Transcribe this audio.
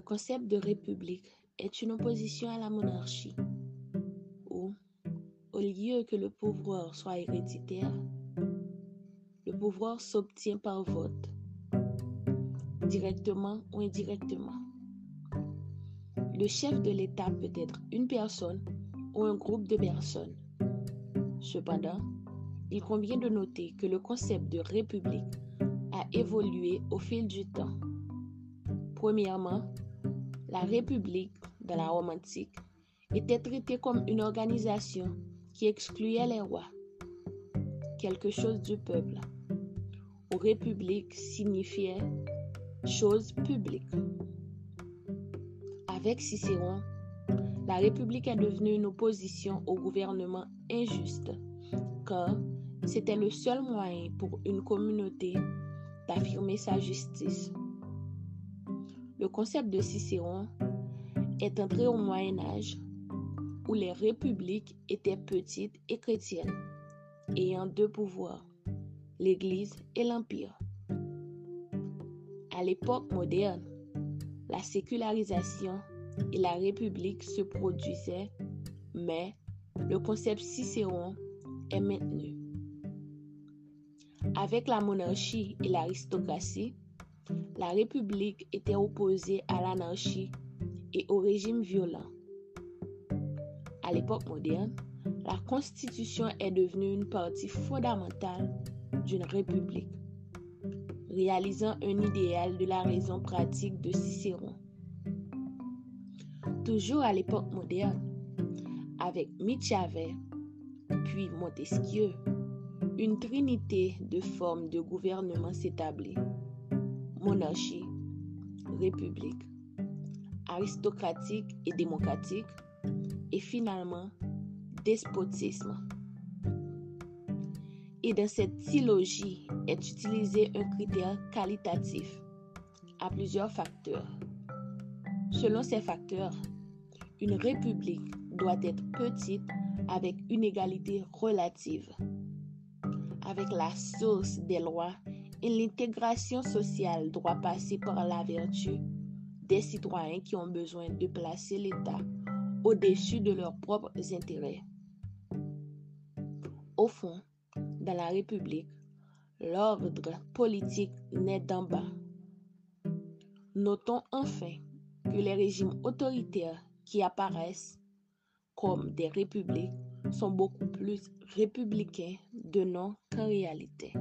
concept de république est une opposition à la monarchie, où, au lieu que le pouvoir soit héréditaire, le pouvoir s'obtient par vote, directement ou indirectement. Le chef de l'État peut être une personne ou un groupe de personnes. Cependant, il convient de noter que le concept de république a évolué au fil du temps. Premièrement, la République, dans la Rome antique, était traitée comme une organisation qui excluait les rois, quelque chose du peuple. Ou République signifiait chose publique. Avec Cicéron, la République est devenue une opposition au gouvernement injuste, car c'était le seul moyen pour une communauté d'affirmer sa justice. Le concept de Cicéron est entré au Moyen Âge où les républiques étaient petites et chrétiennes, ayant deux pouvoirs, l'Église et l'Empire. À l'époque moderne, la sécularisation et la République se produisaient, mais le concept Cicéron est maintenu. Avec la monarchie et l'aristocratie, la République était opposée à l'anarchie et au régime violent. À l'époque moderne, la Constitution est devenue une partie fondamentale d'une République, réalisant un idéal de la raison pratique de Cicéron. Toujours à l'époque moderne, avec Machiavel, puis Montesquieu, une trinité de formes de gouvernement s'établit monarchie, république, aristocratique et démocratique, et finalement despotisme. Et dans cette trilogie est utilisé un critère qualitatif à plusieurs facteurs. Selon ces facteurs, une république doit être petite avec une égalité relative, avec la source des lois et l'intégration sociale doit passer par la vertu des citoyens qui ont besoin de placer l'État au-dessus de leurs propres intérêts. Au fond, dans la République, l'ordre politique naît d'en bas. Notons enfin que les régimes autoritaires qui apparaissent comme des républiques sont beaucoup plus républicains de nom qu'en réalité.